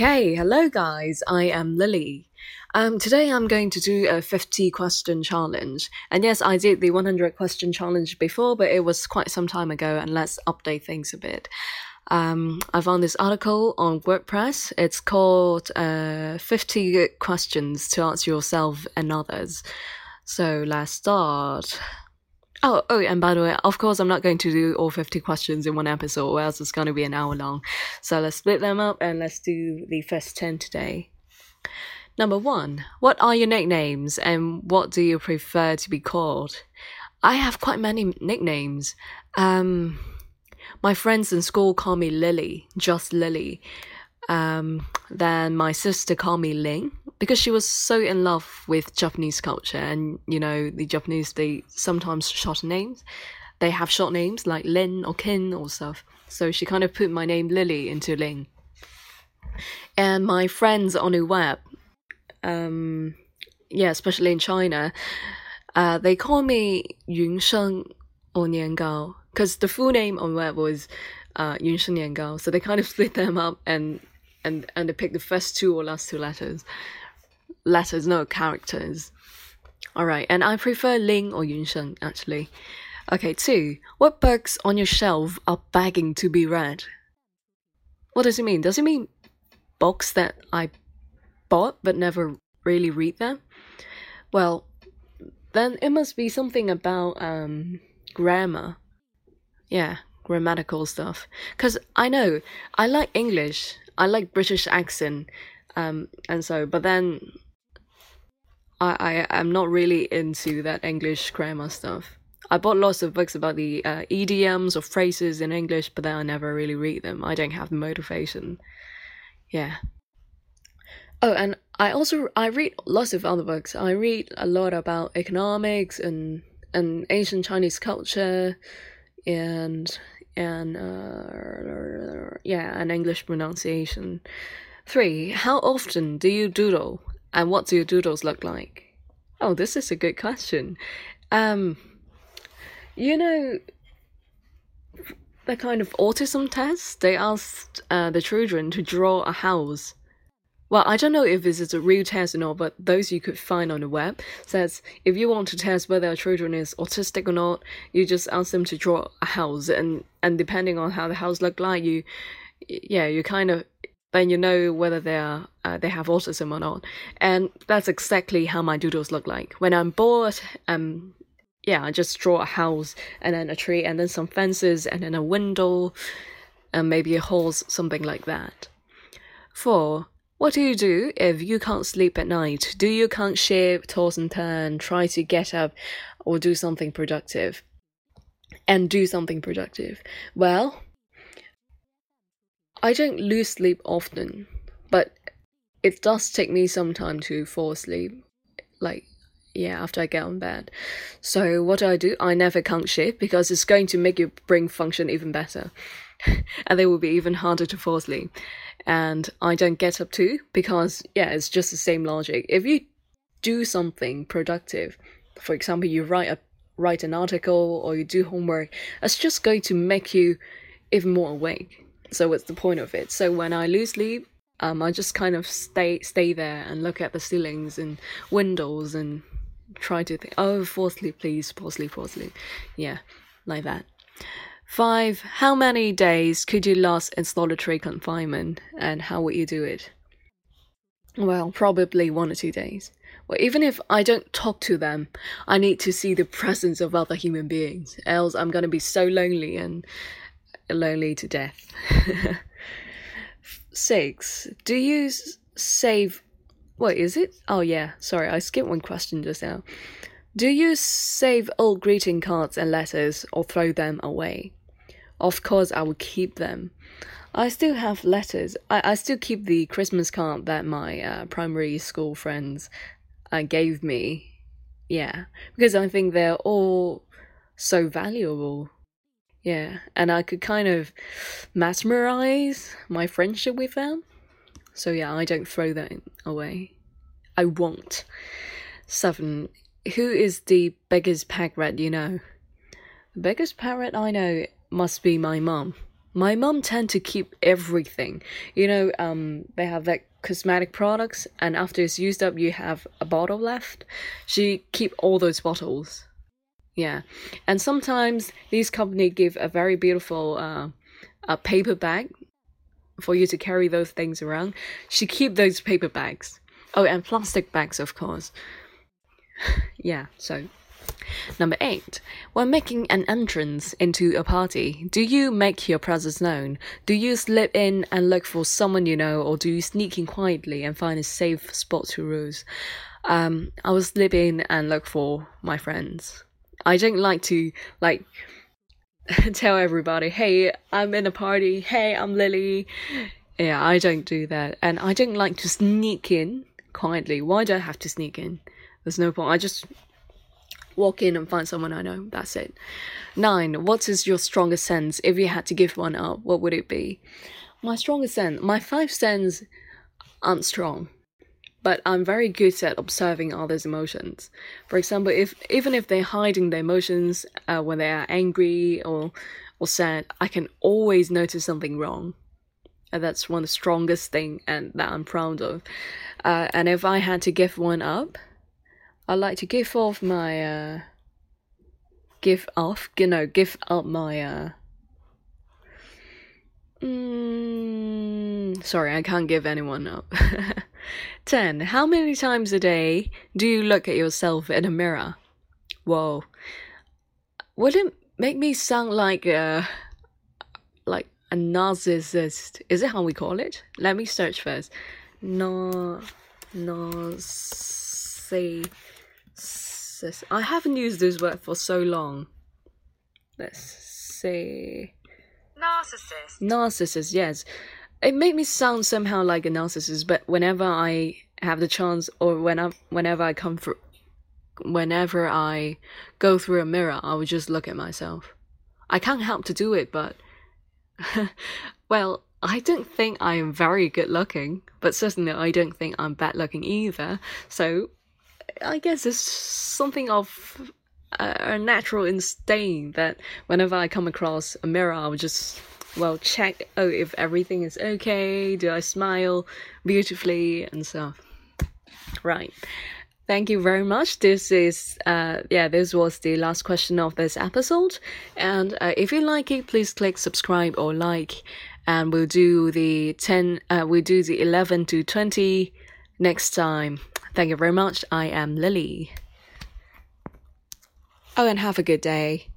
Okay, hello guys, I am Lily. Um, today I'm going to do a 50 question challenge. And yes, I did the 100 question challenge before, but it was quite some time ago, and let's update things a bit. Um, I found this article on WordPress. It's called uh, 50 Questions to Answer Yourself and Others. So let's start. Oh, oh, and by the way, of course, I'm not going to do all 50 questions in one episode, or else it's going to be an hour long. So let's split them up and let's do the first 10 today. Number one, what are your nicknames and what do you prefer to be called? I have quite many nicknames. Um, my friends in school call me Lily, just Lily. Um, then my sister called me Ling because she was so in love with Japanese culture, and you know the Japanese they sometimes short names. They have short names like Lin or Kin or stuff. So she kind of put my name Lily into Ling. And my friends on the web, um, yeah, especially in China, uh, they call me Yun Sheng or Nian Gao because the full name on web was uh, Yun Sheng Nian Gao. So they kind of split them up and and and they picked the first two or last two letters letters, no characters. Alright, and I prefer Ling or Yunsheng actually. Okay, two. What books on your shelf are begging to be read? What does it mean? Does it mean books that I bought but never really read them? Well, then it must be something about um grammar. Yeah, grammatical stuff. Cause I know I like English. I like British accent. Um, and so, but then I, I am not really into that English grammar stuff. I bought lots of books about the uh, idioms or phrases in English, but then I never really read them. I don't have the motivation. Yeah. Oh, and I also I read lots of other books. I read a lot about economics and and ancient Chinese culture, and and uh, yeah, and English pronunciation. Three. How often do you doodle? And what do your doodles look like? Oh, this is a good question. Um, you know, the kind of autism test, they asked uh, the children to draw a house. Well, I don't know if this is a real test or not, but those you could find on the web says if you want to test whether a children is autistic or not, you just ask them to draw a house, and and depending on how the house look like, you, yeah, you kind of then you know whether they are uh, they have autism or not. And that's exactly how my doodles look like. When I'm bored, um, yeah, I just draw a house and then a tree and then some fences and then a window and maybe a horse, something like that. Four. What do you do if you can't sleep at night? Do you can't shift, toss and turn, try to get up, or do something productive? And do something productive. Well, I don't lose sleep often, but it does take me some time to fall asleep. Like, yeah, after I get on bed. So what do I do? I never can't shift because it's going to make your brain function even better. and they will be even harder to fall asleep. And I don't get up too because yeah, it's just the same logic. If you do something productive, for example, you write a write an article or you do homework, it's just going to make you even more awake. So what's the point of it? So when I lose sleep, um, I just kind of stay stay there and look at the ceilings and windows and try to think, oh, fall asleep, please, fall asleep, fall asleep. Yeah, like that. Five, how many days could you last in solitary confinement and how would you do it? Well, probably one or two days. Well, even if I don't talk to them, I need to see the presence of other human beings, else I'm gonna be so lonely and lonely to death. Six. Do you save? What is it? Oh yeah. Sorry, I skipped one question just now. Do you save old greeting cards and letters or throw them away? Of course, I would keep them. I still have letters. I, I still keep the Christmas card that my uh, primary school friends uh, gave me. Yeah, because I think they're all so valuable yeah, and I could kind of mesmerize my friendship with them. So yeah, I don't throw that away. I won't. Seven. Who is the biggest pet rat you know? The biggest parrot I know must be my mum. My mom tend to keep everything. You know, um, they have like cosmetic products, and after it's used up, you have a bottle left. She keep all those bottles. Yeah, and sometimes these company give a very beautiful uh, a paper bag for you to carry those things around. She keep those paper bags. Oh, and plastic bags, of course. yeah, so Number eight, when making an entrance into a party, do you make your presence known? Do you slip in and look for someone you know, or do you sneak in quietly and find a safe spot to ruse? Um, I will slip in and look for my friends. I don't like to like tell everybody, "Hey, I'm in a party. Hey, I'm Lily." Yeah, I don't do that, and I don't like to sneak in quietly. Why do I have to sneak in? There's no point. I just walk in and find someone I know. That's it. Nine. What is your strongest sense? If you had to give one up, what would it be? My strongest sense. My five sense aren't strong, but I'm very good at observing others' emotions. For example, if even if they're hiding their emotions uh, when they are angry or or sad, I can always notice something wrong. And that's one of the strongest thing and that I'm proud of. Uh, and if I had to give one up, I'd like to give off my uh give off you know give up my uh mm, sorry I can't give anyone up 10 how many times a day do you look at yourself in a mirror whoa would it make me sound like a like a narcissist is it how we call it let me search first no narcissist narcissist. I haven't used this word for so long. Let's see. narcissist. Narcissist, yes. It made me sound somehow like a narcissist, but whenever I have the chance, or when I, whenever I come through, whenever I go through a mirror, I would just look at myself. I can't help to do it, but well, I don't think I am very good looking, but certainly I don't think I'm bad looking either. So I guess it's something of a, a natural instinct that whenever I come across a mirror, I would just well check oh if everything is okay, do I smile beautifully and stuff. Right. Thank you very much. This is, uh, yeah, this was the last question of this episode. And uh, if you like it, please click subscribe or like. And we'll do the 10, uh, we'll do the 11 to 20 next time. Thank you very much. I am Lily. Oh, and have a good day.